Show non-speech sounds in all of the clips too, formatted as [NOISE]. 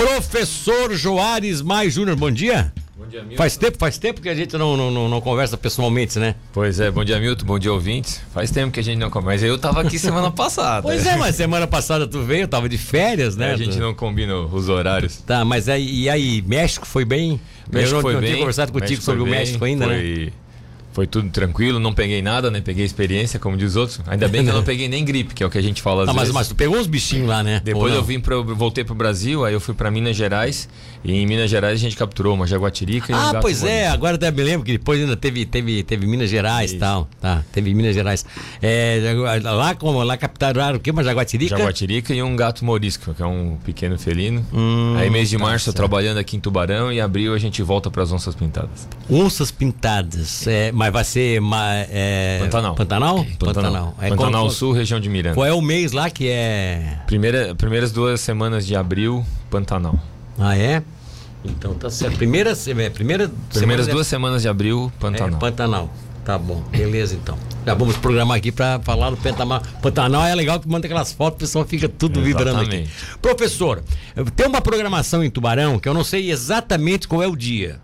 Professor Joares Mais Júnior, bom dia. Bom dia, Milton. Faz tempo, faz tempo que a gente não, não, não, conversa pessoalmente, né? Pois é, bom dia, Milton, bom dia, ouvintes. Faz tempo que a gente não conversa. Eu tava aqui semana [LAUGHS] passada. Pois é, mas semana passada tu veio, eu tava de férias, né? É, a gente não combina os horários. Tá, mas aí, e aí, México foi bem? México eu não, foi não bem. tinha conversado contigo México sobre o foi México ainda, né? Foi, tudo tranquilo, não peguei nada, né? Peguei experiência, como diz outros. Ainda bem que eu não [LAUGHS] peguei nem gripe, que é o que a gente fala às Ah, mas, vezes. mas tu pegou uns bichinhos lá, né? Depois eu vim pro, voltei pro Brasil, aí eu fui pra Minas Gerais. E em Minas Gerais a gente capturou uma jaguatirica e um Ah, pois é, agora até me lembro que depois ainda teve, teve, teve Minas Gerais e tal. Tá, teve Minas Gerais. É, lá como lá capturaram o quê? Uma jaguatirica? Jaguatirica e um gato morisco, que é um pequeno felino. Hum, aí mês de tá março eu certo. trabalhando aqui em Tubarão e abril a gente volta pras onças pintadas. Onças pintadas. É, mas vai ser. ma- é, Pantanal. Pantanal? Pantanal, É, Pantanal qual, Sul, região de Miranda. Qual é o mês lá que é. Primeira, primeiras duas semanas de abril, Pantanal. Ah, é? Então tá certo. Primeira, é, primeira Primeiras semana duas semanas de abril, é, Pantanal. é Pantanal. Tá bom, beleza então. Já vamos programar aqui pra falar do Pantanal. Pantanal é legal que manda aquelas fotos, o pessoal fica tudo vibrando aqui. Exatamente. Professor, tem uma programação em Tubarão que eu não sei exatamente qual é o dia.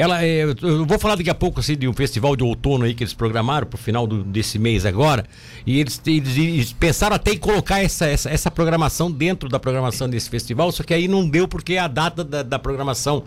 Ela, é, eu vou falar daqui a pouco assim, de um festival de outono aí que eles programaram pro final do- desse mês agora. E eles, eles- eles pensaram até em colocar essa, essa, essa programação dentro da programação desse festival, só que aí não deu porque a data da, da programação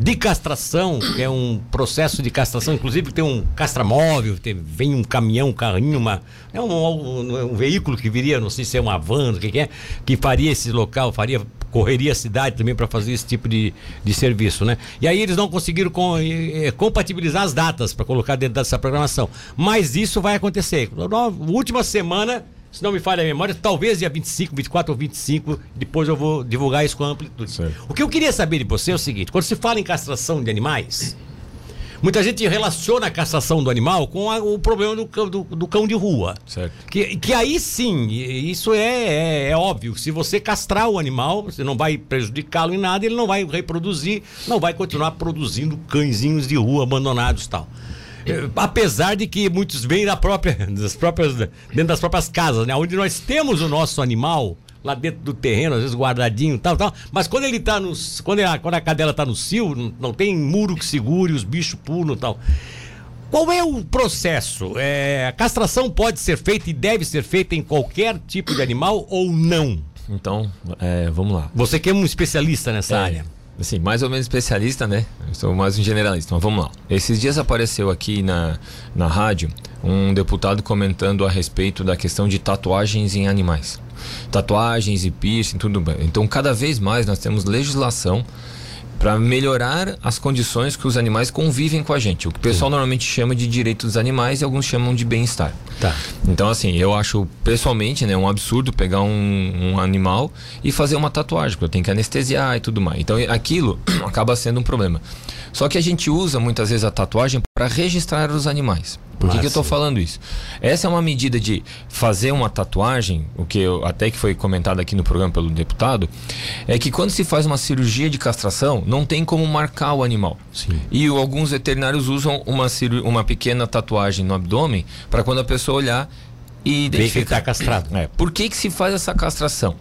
de castração, que é um processo de castração, inclusive tem um castramóvel, tem, vem um caminhão, um carrinho, uma, é um, um- um veículo que viria, não sei se é uma van, o que, que é, que faria esse local, faria correria a cidade também para fazer esse tipo de, de serviço, né? E aí eles não conseguiram com- eh, compatibilizar as datas para colocar dentro dessa programação. Mas isso vai acontecer. Na última semana, se não me falha a memória, talvez dia 25, 24 ou 25, depois eu vou divulgar isso com amplitude. Certo. O que eu queria saber de você é o seguinte: quando se fala em castração de animais, muita gente relaciona a castração do animal com a- o problema do cão, do, do cão de rua. Certo. Que, que aí sim, isso é, é, é óbvio. Se você castrar o animal, você não vai prejudicá-lo em nada, ele não vai reproduzir, não vai continuar produzindo cãezinhos de rua abandonados e tal. Eh, Apesar de que muitos vêm da própria, [LAUGHS] das próprias, dentro das próprias casas, né? Onde nós temos o nosso animal lá dentro do terreno, às vezes guardadinho e tal, tal. Mas quando ele tá nos. Quando a, quando a cadela tá no cio, não, não tem muro que segure, os bichos pulam e tal. Qual é o processo? É, a castração pode ser feita e deve ser feita em qualquer tipo de animal ou não? Então, é, vamos lá. Você que é um especialista nessa É, área. Assim, mais ou menos especialista, né? Eu sou mais um generalista, mas vamos lá. Esses dias apareceu aqui na, na rádio um deputado comentando a respeito da questão de tatuagens em animais. Tatuagens e piercing, tudo bem. Então, cada vez mais nós temos legislação para melhorar as condições que os animais convivem com a gente. O que o pessoal normalmente chama de direito dos animais e alguns chamam de bem-estar. Tá. Então, assim, eu acho pessoalmente, né, um absurdo pegar um, um animal e fazer uma tatuagem, porque eu tenho que anestesiar e tudo mais. Então, aquilo [CLEARS THROAT] acaba sendo um problema. Só que a gente usa muitas vezes a tatuagem para registrar os animais. Por que, Ah, que eu estou falando isso? Essa é uma medida de fazer uma tatuagem, o que eu, até que foi comentado aqui no programa pelo deputado, é que quando se faz uma cirurgia de castração, não tem como marcar o animal. Sim. E alguns veterinários usam uma, uma pequena tatuagem no abdômen para quando a pessoa olhar e Vê que está identificar. castrado. É, por que, que se faz essa castração?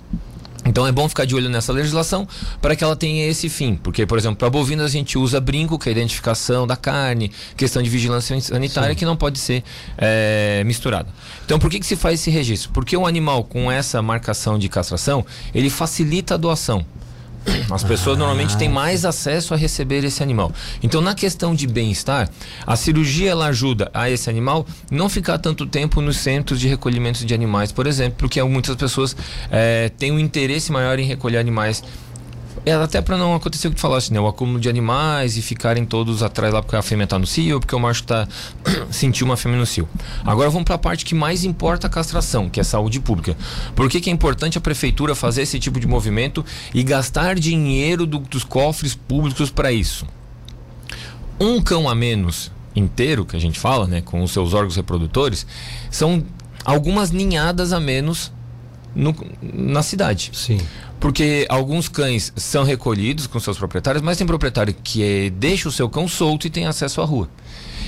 Então é bom ficar de olho nessa legislação para que ela tenha esse fim. Porque, por exemplo, para bovinos a gente usa brinco, que é a identificação da carne, questão de vigilância sanitária que não pode ser é, misturada. Então por que, que se faz esse registro? Porque o animal com essa marcação de castração, ele facilita a doação. As pessoas normalmente têm mais acesso a receber esse animal. Então, na questão de bem-estar, a cirurgia ela ajuda a esse animal não ficar tanto tempo nos centros de recolhimento de animais, por exemplo, porque muitas pessoas eh, têm um interesse maior em recolher animais. É, até para não acontecer o que tu falaste, né? O acúmulo de animais e ficarem todos atrás lá porque a fêmea tá no cio, porque o macho tá [CLEARS THROAT] sentiu uma fêmea no cio. Agora vamos para a parte que mais importa a castração, que é a saúde pública. Por que, que é importante a prefeitura fazer esse tipo de movimento e gastar dinheiro do- dos cofres públicos para isso? Um cão a menos inteiro, que a gente fala, né, com os seus órgãos reprodutores, são algumas ninhadas a menos no- na cidade. Sim. Porque alguns cães são recolhidos com seus proprietários, mas tem proprietário que eh, deixa o seu cão solto e tem acesso à rua.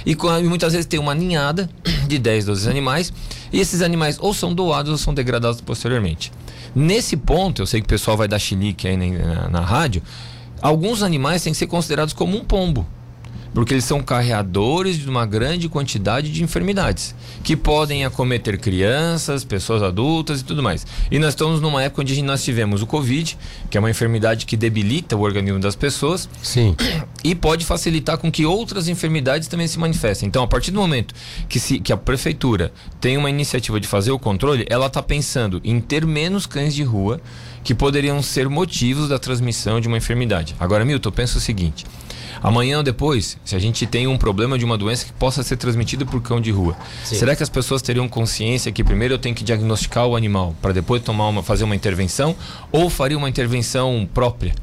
E, e muitas vezes tem uma ninhada [CLEARS THROAT] de 10, 12 animais, e esses animais ou são doados ou são degradados posteriormente. Nesse ponto, eu sei que o pessoal vai dar chilique aí na, na, na rádio, alguns animais têm que ser considerados como um pombo porque eles são carreadores de uma grande quantidade de enfermidades que podem acometer crianças, pessoas adultas e tudo mais. E nós estamos numa época onde nós tivemos o Covid, que é uma enfermidade que debilita o organismo das pessoas. Sim. E pode facilitar com que outras enfermidades também se manifestem. Então, a partir do momento que, se, que a prefeitura tem uma iniciativa de fazer o controle, ela está pensando em ter menos cães de rua que poderiam ser motivos da transmissão de uma enfermidade. Agora, Milton, pensa o seguinte: Amanhã ou depois, se a gente tem um problema de uma doença que possa ser transmitida por cão de rua, Sim. será que as pessoas teriam consciência que primeiro eu tenho que diagnosticar o animal para depois tomar uma, fazer uma intervenção ou faria uma intervenção própria?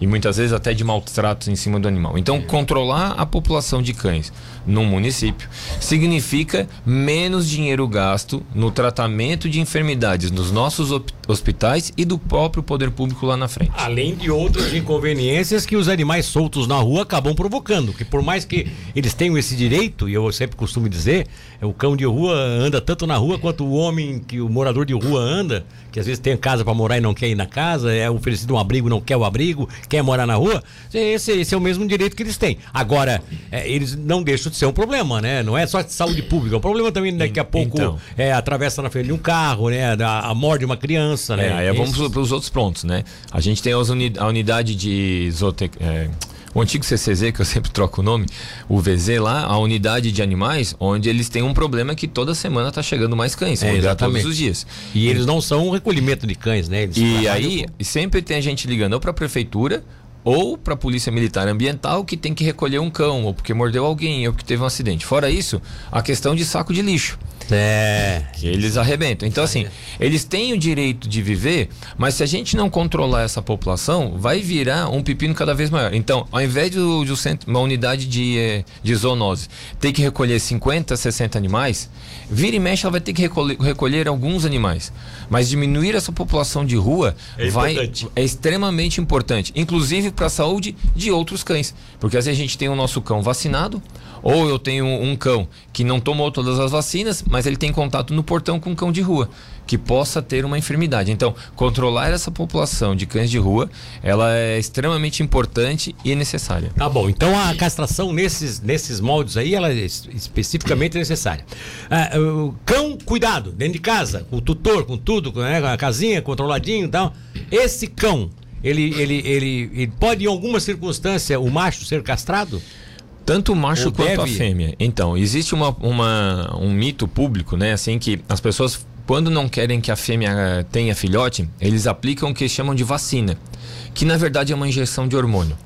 E muitas vezes até de maltratos em cima do animal. Então, controlar a população de cães num município significa menos dinheiro gasto no tratamento de enfermidades nos nossos hospitais e do próprio poder público lá na frente. Além de outras inconveniências que os animais soltos na rua acabam provocando, que por mais que eles tenham esse direito, e eu sempre costumo dizer, o cão de rua anda tanto na rua quanto o homem que o morador de rua anda, que às vezes tem casa para morar e não quer ir na casa, é oferecido um abrigo, não quer o abrigo, quer morar na rua, esse, esse é o mesmo direito que eles têm. Agora, é, eles não deixam de ser um problema, né? Não é só de saúde pública, é um problema também daqui a pouco então, é, atravessa na frente de um carro, né? A, a morte de uma criança, né? É, aí vamos para os outros pontos, né? A gente tem uni a unidade de zootec... É, o antigo CCZ, que eu sempre troco o nome, o VZ lá, a unidade de animais, onde eles têm um problema que toda semana está chegando mais cães, é, exatamente. todos os dias. E eles não são um recolhimento de cães, né? Eles e aí, com... sempre tem a gente ligando ou para a prefeitura ou para a polícia militar ambiental que tem que recolher um cão, ou porque mordeu alguém, ou porque teve um acidente. Fora isso, a questão de saco de lixo. É. Que eles arrebentam. Então, assim, eles têm o direito de viver, mas se a gente não controlar essa população, vai virar um pepino cada vez maior. Então, ao invés de, de uma unidade de, eh, de zoonose ter que recolher 50, 60 animais, vira e mexe, ela vai ter que recolher, recolher alguns animais. Mas diminuir essa população de rua é, vai, importante. é extremamente importante, inclusive para a saúde de outros cães. Porque às vezes a gente tem o nosso cão vacinado, ou eu tenho um cão que não tomou todas as vacinas, mas ele tem contato no portão com um cão de rua, que possa ter uma enfermidade. Então, controlar essa população de cães de rua, ela é extremamente importante e necessária. Tá bom. Então, a castração nesses, nesses moldes aí, ela é especificamente necessária. Ah, o cão, cuidado, dentro de casa, com o tutor, com tudo, né, com a casinha, controladinho e tal. Esse cão, ele, ele, ele, ele pode, em alguma circunstância, o macho ser castrado? Tanto o macho Ou quanto deve... a fêmea. Então, existe uma, uma, um mito público, né? Assim que as pessoas, quando não querem que a fêmea eh, tenha filhote, eles aplicam o que chamam de vacina, que na verdade é uma injeção de hormônio.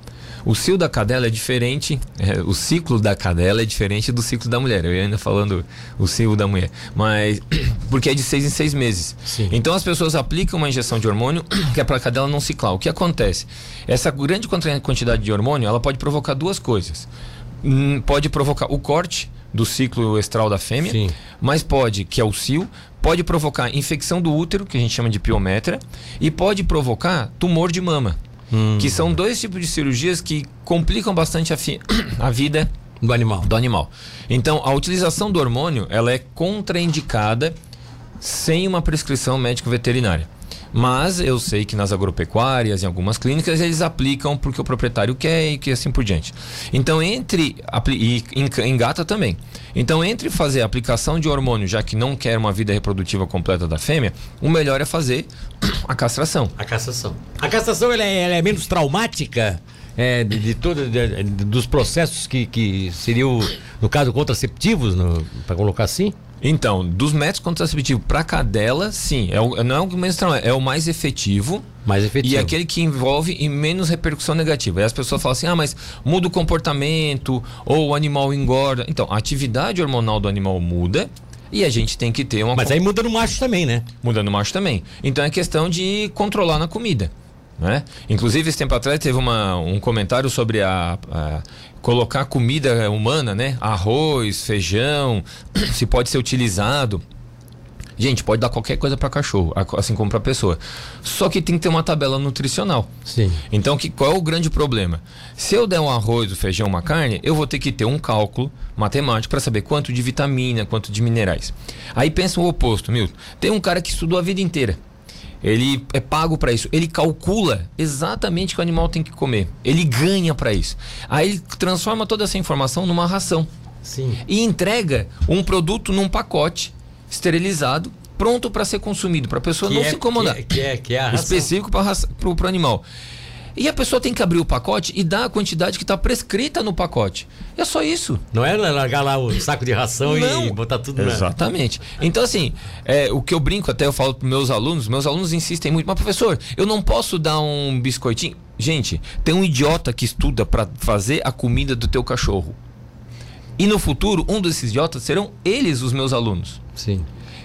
O cio da cadela é diferente, é, o ciclo da cadela é diferente do ciclo da mulher. Eu ia ainda falando o ciclo da mulher, mas [CLEARS THROAT] porque é de seis em seis meses. Sim. Então as pessoas aplicam uma injeção de hormônio [CLEARS THROAT] que é para a cadela não ciclar. O que acontece? Essa grande quantidade de hormônio, ela pode provocar duas coisas. Hum, pode provocar o corte do ciclo estral da fêmea, Sim. mas pode, que é o cio, pode provocar infecção do útero, que a gente chama de piometra, e pode provocar tumor de mama, hum. que são dois tipos de cirurgias que complicam bastante a, [COUGHS] a vida do animal. do animal. Então, a utilização do hormônio, ela é contraindicada sem uma prescrição médico veterinária. Mas eu sei que nas agropecuárias, em algumas clínicas, eles aplicam porque o proprietário quer e que assim por diante. Então, entre. E engata também. Então, entre fazer a aplicação de hormônio, já que não quer uma vida reprodutiva completa da fêmea, o melhor é fazer [CLEARS THROAT] a castração. A castração. A castração ela é, ela é menos traumática? É, de, de todo de, dos processos que, que seriam, no caso, contraceptivos, para colocar assim? Então, dos métodos contraceptivos para cadela, sim, é o, não é o menos é o mais efetivo. Mais efetivo. E aquele que envolve em menos repercussão negativa. Aí as pessoas falam assim: ah, mas muda o comportamento, ou o animal engorda. Então, a atividade hormonal do animal muda. E a gente tem que ter uma. Mas aí muda no macho também, né? Muda no macho também. Então é questão de controlar na comida. Né? Inclusive, esse tempo atrás teve uma, um comentário sobre a, a, colocar comida humana, né? Arroz, feijão, se pode ser utilizado. Gente, pode dar qualquer coisa para cachorro, assim como para pessoa. Só que tem que ter uma tabela nutricional. Sim. Então, que, qual é o grande problema? Se eu der um arroz, um feijão, uma carne, eu vou ter que ter um cálculo matemático para saber quanto de vitamina, quanto de minerais. Aí pensa o oposto, Milton. Tem um cara que estudou a vida inteira. Ele é pago para isso. Ele calcula exatamente o que o animal tem que comer. Ele ganha para isso. Aí ele transforma toda essa informação numa ração. Sim. E entrega um produto num pacote esterilizado, pronto para ser consumido, para a pessoa Que não é- se incomodar. Que é, que é, que é a ração. específico para o animal. E a pessoa tem que abrir o pacote e dar a quantidade que está prescrita no pacote. É só isso. Não é largar lá o saco de ração e botar tudo na... Exatamente. Então, assim, é, o que eu brinco, até eu falo para meus alunos, meus alunos insistem muito, mas professor, eu não posso dar um biscoitinho. Gente, tem um idiota que estuda para fazer a comida do teu cachorro. E no futuro, um desses idiotas serão eles os meus alunos. Sim.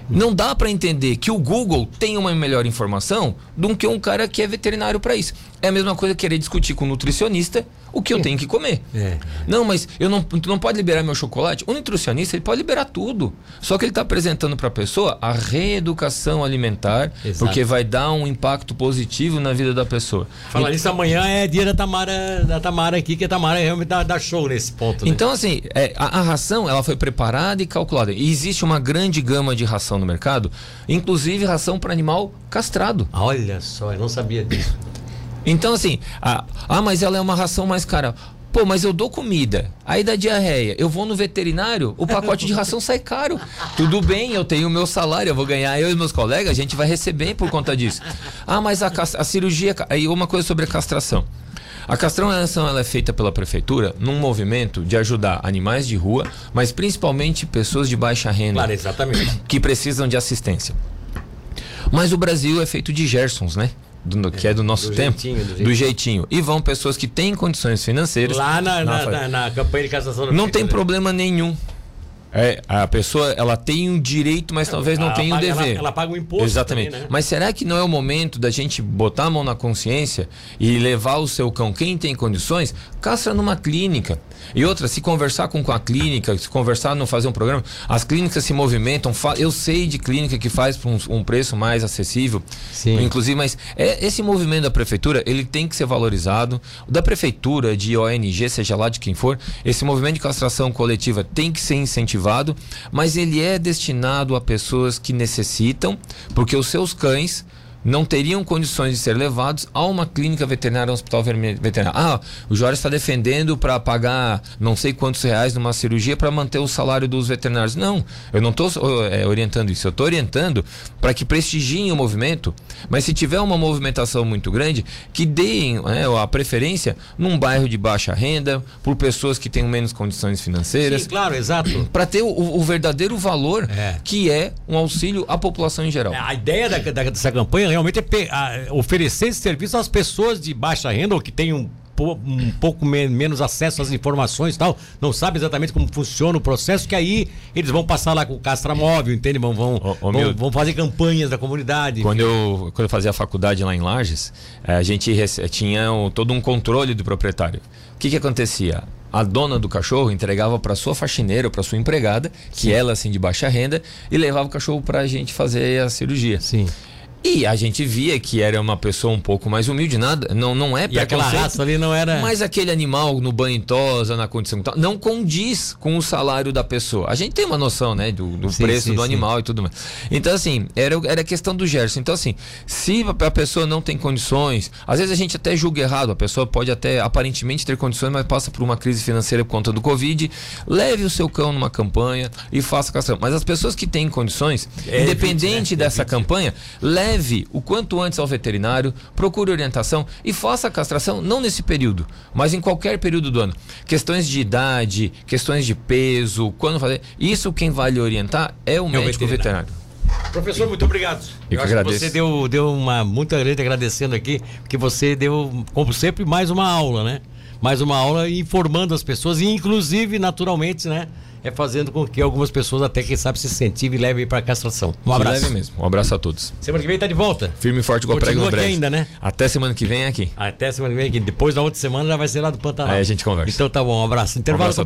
Não dá para entender que o Google tem uma melhor informação do que um cara que é veterinário para isso. É a mesma coisa querer discutir com o nutricionista o que eu tenho que comer. É. Não, mas eu não, tu não pode liberar meu chocolate. O nutricionista ele pode liberar tudo. Só que ele está apresentando para a pessoa a reeducação alimentar, Exato. porque vai dar um impacto positivo na vida da pessoa. Falar nisso, amanhã é dia da Tamara, da Tamara aqui, que a Tamara realmente dá, dá show nesse ponto. né? Então, assim, é, a, a ração ela foi preparada e calculada. E existe uma grande gama de ração no mercado, inclusive ração para animal castrado. Olha só, eu não sabia disso. Então, assim, ah, ah, mas ela é uma ração mais cara. Pô, mas eu dou comida, aí dá diarreia, eu vou no veterinário, o pacote de ração sai caro. Tudo bem, eu tenho o meu salário, eu vou ganhar, eu e meus colegas, a gente vai receber por conta disso. Ah, mas a, a cirurgia. Aí, uma coisa sobre a castração. A castração ela é feita pela prefeitura num movimento de ajudar animais de rua, mas principalmente pessoas de baixa renda Claro, exatamente. que precisam de assistência. Mas o Brasil é feito de Gersons, né? Do- que é do nosso do tempo. jeitinho, do do jeitinho. E vão pessoas que têm condições financeiras. Lá na, na, na- na campanha de castração da Não tem problema nenhum. É, a pessoa ela tem um direito, mas talvez não Ela tenha um paga- dever. Ela, ela paga o imposto. Exatamente. também, né? Mas será que não é o momento da gente botar a mão na consciência e levar o seu cão, quem tem condições, castra numa clínica? E outra, se conversar com, com a clínica, se conversar, não fazer um programa, as clínicas se movimentam. Eu sei de clínica que faz por um, um preço mais acessível. Sim. Inclusive, mas é, esse movimento da prefeitura, ele tem que ser valorizado. Da prefeitura, de ONG, seja lá de quem for, esse movimento de castração coletiva tem que ser incentivado, mas ele é destinado a pessoas que necessitam, porque os seus cães não teriam condições de ser levados a uma clínica veterinária, um hospital veterinário. Ah, o Jorge está defendendo para pagar não sei quantos reais numa cirurgia para manter o salário dos veterinários. Não, eu não estou orientando isso. Eu estou orientando para que prestigiem o movimento, mas se tiver uma movimentação muito grande, que deem né, a preferência num bairro de baixa renda, por pessoas que tenham menos condições financeiras Sim, claro, exato. para ter o, o verdadeiro valor É. que é um auxílio à população em geral. A ideia da- da- dessa campanha realmente é oferecer esse serviço às pessoas de baixa renda ou que têm um, um pouco me- menos acesso às informações e tal, não sabe exatamente como funciona o processo, que aí eles vão passar lá com o castramóvel, entende? Vão, vão, Ô, ô, vão, vão fazer campanhas da comunidade. Quando eu, quando eu fazia a faculdade lá em Lages, eh, a gente tinha um- todo um controle do proprietário. O que, que acontecia? A dona do cachorro entregava para sua faxineira ou para sua empregada, que ela assim de baixa renda, e levava o cachorro para a gente fazer a cirurgia. Sim. E a gente via que era uma pessoa um pouco mais humilde, nada, não, não é E aquela raça ali não era. Mas aquele animal no banho em tosa, na condição que tá, não condiz com o salário da pessoa. A gente tem uma noção, né, do, do Sim, preço sim, do sim. animal e tudo mais. Então, assim, era, era questão do Gerson. Então, assim, se a a pessoa não tem condições, às vezes a gente até julga errado, a pessoa pode até aparentemente ter condições, mas passa por uma crise financeira por conta do Covid, leve o seu cão numa campanha e faça castração. Mas as pessoas que têm condições, É, independente né? dessa Evite. campanha, leve o quanto antes ao veterinário, procure orientação e faça a castração não nesse período, mas em qualquer período do ano. Questões de idade, questões de peso, quando fazer. Isso quem vai lhe orientar é o médico veterinário. veterinário. Professor, muito obrigado. Eu acho agradeço. você deu, deu uma. Muita gente agradecendo aqui, porque você deu, como sempre, mais uma aula, né? Mais uma aula informando as pessoas, e inclusive, naturalmente, né? É fazendo com que algumas pessoas, até quem sabe, se incentivem e levem para a castração. Um abraço. Leve mesmo. Um abraço a todos. Semana que vem tá de volta. Firme e forte igual prego no aqui breve. ainda, né? Até semana que vem aqui. Até semana que vem, que depois da outra semana já vai ser lá do Pantanal. Aí a gente conversa. Então tá bom, um abraço. Intervalo abraço a comercial.